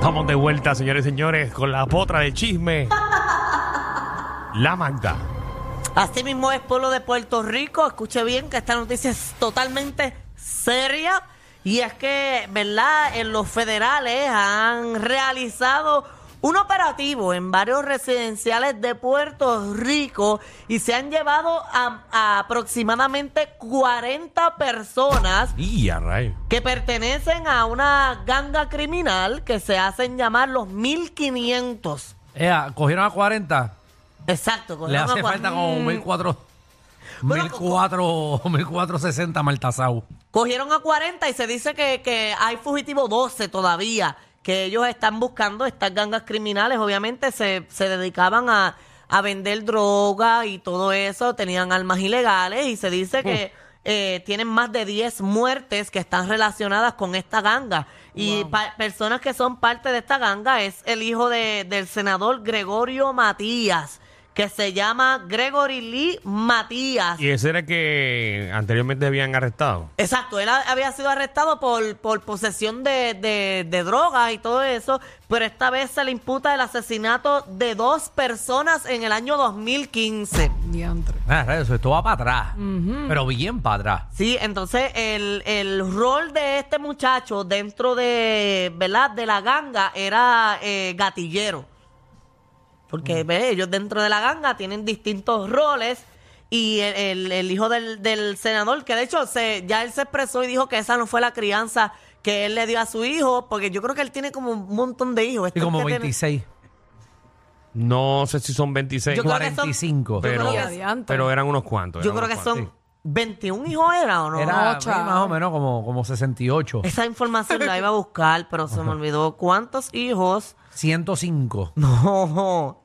Estamos de vuelta, señores y señores, con la potra del chisme. La Magda. Así mismo es pueblo de Puerto Rico. Escuche bien que esta noticia es totalmente seria. Y es que, ¿verdad? En los federales han realizado un operativo en varios residenciales de Puerto Rico y se han llevado a, a aproximadamente 40 personas Y a rayo. que pertenecen a una ganga criminal que se hacen llamar los 1500. Ea, cogieron a 40. Exacto. Le cogieron a hace cua- falta como 1400. Bueno, 1400, 1460 Maltasau. Cogieron a 40 y se dice que, que hay fugitivo 12 todavía, que ellos están buscando estas gangas criminales. Obviamente se, se dedicaban a, a vender droga y todo eso, tenían armas ilegales y se dice que eh, tienen más de 10 muertes que están relacionadas con esta ganga. Y pa- personas que son parte de esta ganga es el hijo de- del senador Gregorio Matías, que se llama Gregory Lee Matías. Y ese era el que anteriormente habían arrestado. Exacto, él ha- había sido arrestado por, por posesión de, de, de drogas y todo eso, pero esta vez se le imputa el asesinato de dos personas en el año 2015. Diantre. Ah, eso, esto va para atrás. Pero bien para atrás. Sí, entonces el, el rol de este muchacho dentro de, ¿verdad? de la ganga era eh, gatillero. Porque ellos dentro de la ganga tienen distintos roles y el, el- el hijo del, del senador, que de hecho se, ya él se expresó y dijo que esa no fue la crianza que él le dio a su hijo, porque yo creo que él tiene como un montón de hijos. Y como que tiene- 26. No sé si son 26, Yo creo que son- 45. pero, pero eran unos cuantos. yo creo que son cuantos. 21 hijos, ¿era o no? Era No, sí, chao. más o menos como, como 68. Esa información la iba a buscar, pero se me olvidó. ¿Cuántos hijos? 105. No.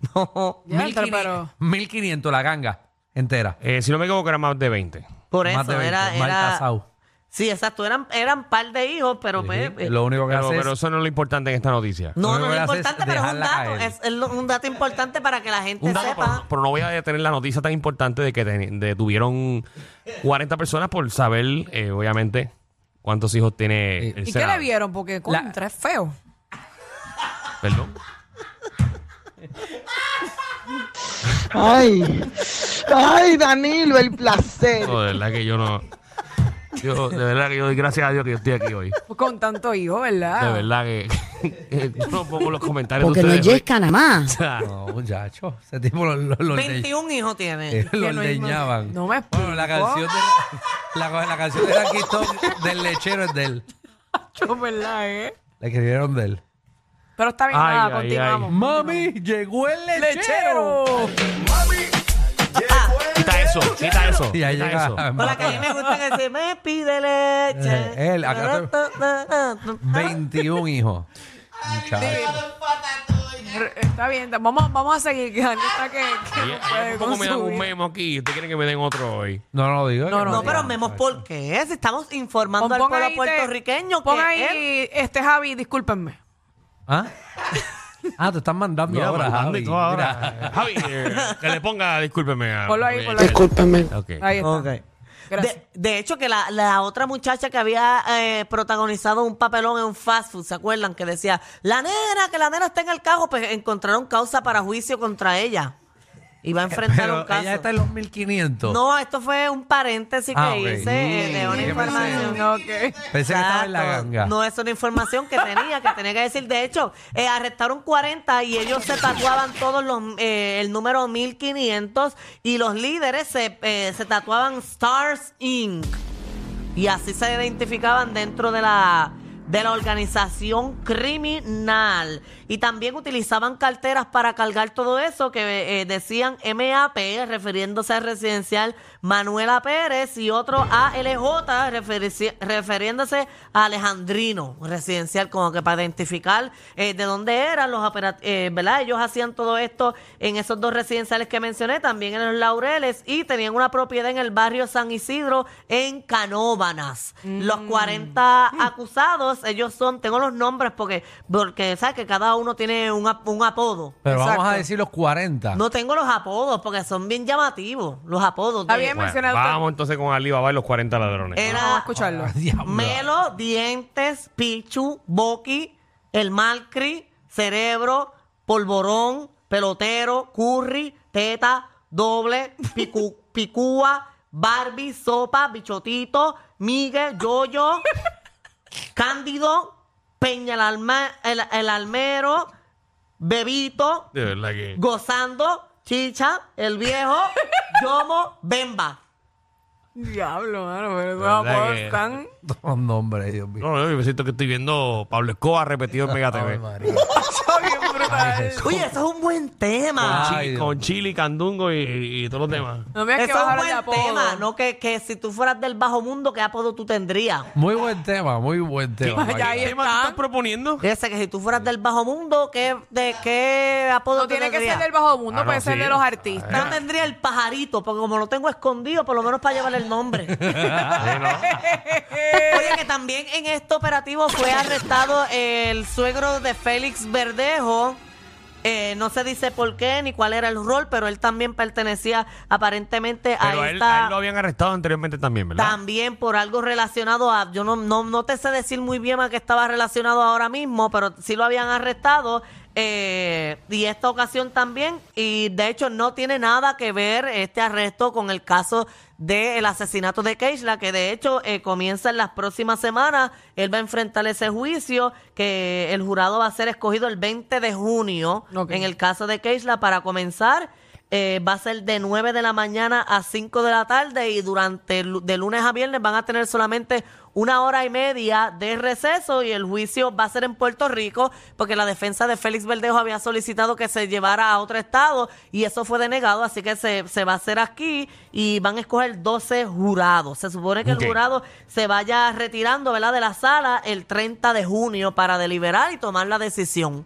No. Diantre, 1500, pero. 1500 la ganga entera. Eh, si no me equivoco, eran más de 20. Por Más eso de 20, era. mal era tasado. sí, exacto. Eran, eran par de hijos, pero. Sí, pues, eh, lo único que Pero, hace pero es eso no es lo importante en esta noticia. no, lo no único es hace es importante, pero es un dejarla dato. caer. Es, es lo- un dato importante para que la gente Un dato, sepa. pero, pero no voy a detener la noticia tan importante de que te- detuvieron 40 personas por saber, eh, obviamente, cuántos hijos tiene el ¿Y qué Senado. le vieron? Porque contra es feo. Perdón. Ay, ay, Danilo, el placer. No, de verdad que yo no. Yo, de verdad que yo doy gracias a Dios que yo estoy aquí hoy. Con tanto hijo, ¿verdad? De verdad que, que yo no pongo los comentarios Porque de no ustedes. yesca nada más. O sea, No, muchacho. Ese tipo lo, lo, lo, 21 hijos tiene. eh, lo no hay- no me Bueno, la explico. canción de la, la canción de Raquito del lechero es de él. Yo, ¿verdad, eh? La escribieron de él. Pero está bien, Ay, nada, ay, continuamos. Mami, llegó el lechero. ¡Lechero! quita eso, quita eso. Y ahí quita llega. eso. Por la que a mí me gusta que se me pide leche. Eh, él, acá 21 hijos. Muchacho. Está bien, vamos, vamos a seguir. Que está que, no puede poco me dan un memo aquí. ¿Ustedes quieren que me den otro hoy? No, no lo digo. No, que no, No, diga. pero Memos, ¿por qué? Si estamos informando Pon- al pon pueblo ahí te- puertorriqueño Pon que ahí, él- este Javi, discúlpenme. ¿Ah? Ah, te están mandando Mira, ahora, mandando Javi. y todo ahora. Javi, eh, que le ponga, discúlpeme. a- Ponlo ahí, ponlo ahí. Discúlpeme. Ok. Ahí está. Ok. Gracias. De, de hecho, que la, la otra muchacha que había eh, protagonizado un papelón en un fast food, ¿se acuerdan? Que decía, la nena, que la nena está en el carro, pues encontraron causa para juicio contra ella. Va a enfrentar Pero un caso. ella está en los 1500. No, esto fue un paréntesis Ah, que ok. hice eh, de una Sí, yo pensé- información. Ok. Pensé que estaba en la Exacto. ganga. No, es una información que tenía, que tenía que decir. De hecho, eh, arrestaron 40 y ellos se tatuaban todos los, eh, el número 1500 y los líderes se, eh, se tatuaban Stars Inc. Y así se identificaban dentro de la, de la organización criminal. Y también utilizaban carteras para cargar todo eso que eh, decían MAP, refiriéndose al residencial Manuela Pérez, y otro ALJ, referici- refiriéndose a Alejandrino, residencial, como que para identificar eh, de dónde eran los operativos, ¿verdad? Ellos hacían todo esto en esos dos residenciales que mencioné, también en los Laureles, y tenían una propiedad en el barrio San Isidro, en Canóbanas. Los 40 acusados, ellos son, tengo los nombres porque, porque ¿sabes? Que cada uno tiene un, ap- un apodo. Pero vamos a Exacto. decir los 40. No tengo los apodos porque son bien llamativos, los apodos. Está de- bien. Bueno, mencioné usted. vamos entonces con Alibaba y los 40 ladrones. Era Vamos a escucharlo. Diablo. Melo, Dientes, Pichu, Boqui, el malcri, cerebro, polvorón, pelotero, curry, teta, doble, picu- picúa, Barbie, sopa, bichotito, Miguel, yoyo, Cándido, Peña el, alma- el- el almero, Bebito, De verdad que. gozando, chicha, el viejo, yomo, bemba. Diablo, mano, pero esos verdad apodos que- están... Los nombres, Dios mío. No, no, yo me siento que estoy viendo Pablo Escobar repetido en Mega Ave TV. María. Brutal. Oye, eso es un buen tema. Con, Ay, chi- Dios con mío. Chili, Candungo y, y todos los demás. No me que Eso es un bajar de buen apodo. tema, no que, que si tú fueras del bajo mundo, ¿qué apodo tú tendrías? Muy buen tema, muy buen tema. Ahí ¿Qué tema tú estás proponiendo? Ese que si tú fueras del bajo mundo, ¿qué, de qué apodo No tú tiene que tendrías? ser del bajo mundo, Ah, puede no, ser sí. de los artistas. Yo tendría el pajarito, porque como lo tengo escondido, por lo menos para llevarle el nombre. Oye, que también en este operativo fue arrestado el suegro de Félix Verdejo. Eh, no se dice por qué ni cuál era el rol, pero él también pertenecía aparentemente Pero a a él, esta... a él lo habían arrestado anteriormente también, ¿verdad? También por algo relacionado a, yo no, no, no te sé decir muy bien a qué estaba relacionado ahora mismo, pero sí lo habían arrestado. Eh, y esta ocasión también, y de hecho no tiene nada que ver este arresto con el caso del asesinato de Keishla, que de hecho eh, comienza en las próximas semanas. Él va a enfrentar ese juicio, que el jurado va a ser escogido el 20 de junio en el caso de Keishla para comenzar. Eh, va a ser de 9 de la mañana a 5 de la tarde y durante de lunes a viernes van a tener solamente una hora y media de receso y el juicio va a ser en Puerto Rico porque la defensa de Félix Verdejo había solicitado que se llevara a otro estado y eso fue denegado, así que se, se va a hacer aquí y van a escoger 12 jurados. Se supone que el jurado se vaya retirando ¿verdad? de la sala el 30 de junio para deliberar y tomar la decisión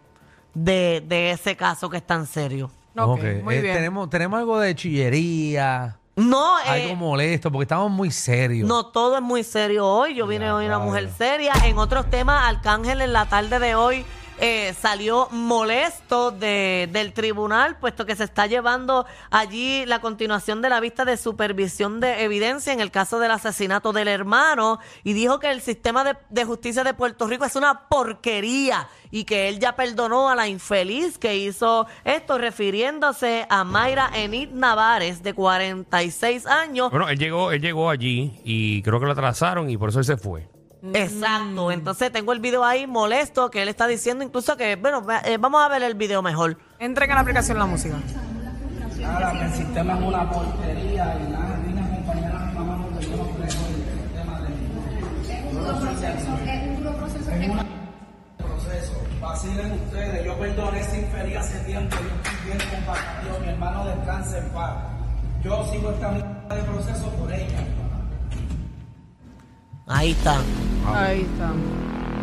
de, de ese caso que es tan serio. Ok, muy eh, bien. Tenemos, tenemos algo de chillería, No, eh, algo molesto, porque estamos muy serios. no todo es muy serio hoy. Yo vine Ya, hoy una mujer seria. En otros temas, Arcángel en la tarde de hoy eh, salió molesto de, del tribunal, puesto que se está llevando allí la continuación de la vista de supervisión de evidencia en el caso del asesinato del hermano y dijo que el sistema de, de justicia de Puerto Rico es una porquería y que él ya perdonó a la infeliz que hizo esto, refiriéndose a Mayra Enid Navares, de 46 años, Bueno, él llegó, él llegó allí y creo que lo atrasaron y por eso él se fue. Exacto, entonces tengo el video ahí molesto que él está diciendo incluso que, bueno, eh, vamos a ver el video mejor. Entren a la aplicación la música. Que el sistema es una porquería y nada, vine a acompañar a mi mamá porque yo no creo en el sistema de Es un proceso. Vacilen ustedes. Yo perdoné ese infeliz hace tiempo. Yo estoy bien compasión. Mi hermano descansa en paz. Yo sigo esta mierda de proceso por ella. Ahí está. Ahí está.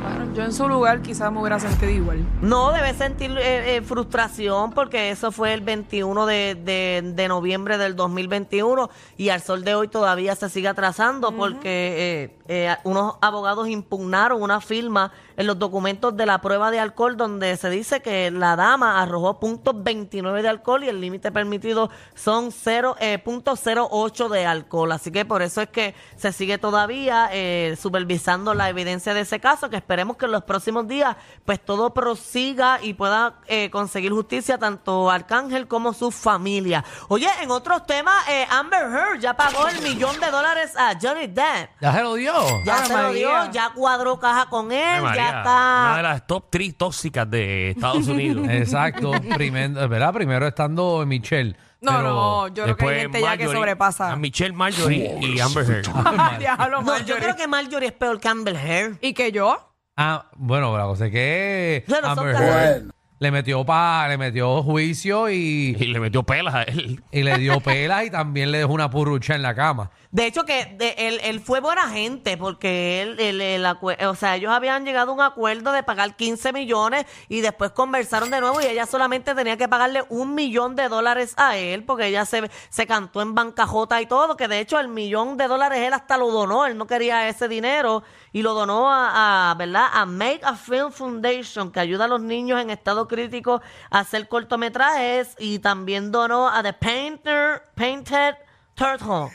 Bueno, yo en su lugar quizás me hubiera sentido igual. No, debe sentir eh, eh, frustración porque eso fue el 21 de, de- de noviembre del 2021 y al sol de hoy todavía se sigue atrasando porque eh, eh, unos abogados impugnaron una firma en los documentos de la prueba de alcohol donde se dice que la dama arrojó punto 29 de alcohol y el límite permitido son 0, eh, punto 08 de alcohol. Así que por eso es que se sigue todavía eh, supervisando la evidencia de ese caso, que esperemos que en los próximos días pues todo prosiga y pueda eh, conseguir justicia tanto Arcángel como su familia. Oye, en otros temas, eh, Amber Heard ya pagó el millón de dólares a Johnny Depp. ¿Ya se lo dio? Ya Ave se lo dio, ya cuadró caja con él, ya está... Una de las top 3 tóxicas de Estados Unidos. Exacto. Primero, ¿verdad? Primero estando Michelle. No, pero- no, yo creo que hay gente ya que Marjorie, sobrepasa. A Michelle Marjorie y Amber Heard. Diablo, No, yo Marjorie. creo que Marjorie es peor que Amber Heard. ¿Y que yo? Ah, bueno, la cosa es que Bueno, son Amber Heard le metió pa, le metió juicio y, Y le metió pelas a él. y le dio pelas y también le dejó una purrucha en la cama. De hecho, que de- él, él fue buena gente porque él, él- el acue- o sea, ellos habían llegado a un acuerdo de pagar 15 millones y después conversaron de nuevo y ella solamente tenía que pagarle un millón de dólares a él porque ella se, se cantó en bancajota y todo, que de hecho el millón de dólares él hasta lo donó, él no quería ese dinero y lo donó a, a, ¿verdad? A Make a Film Foundation que ayuda a los niños en estado crítico a hacer cortometrajes y también donó a The Painter, Painted Turtle.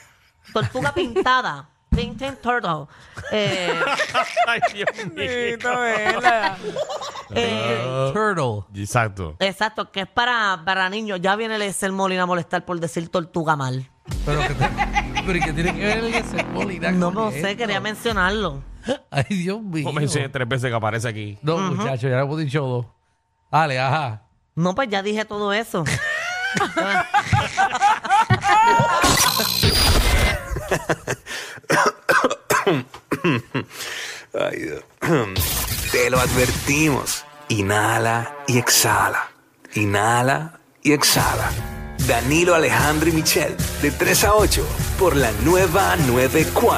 Tortuga pintada. Tintin Turtle. Eh, Ay, Dios mío. Eh, Turtle. Exacto. exacto, que es para, para niños. Ya viene el ser Molina a molestar por decir tortuga mal. Pero que, te- pero ¿y qué tiene que ver el ese Molina No, con no sé, esto? quería mencionarlo. Ay, Dios mío. Como mencioné tres veces que aparece aquí. No, muchacho, ya le hemos dicho dos. Dale, ajá. No, pues ya dije todo eso. Ay, Dios. Te lo advertimos. Inhala y exhala. Inhala y exhala. Danilo Alejandro y Michel, de 3 a 8, por la nueva 94.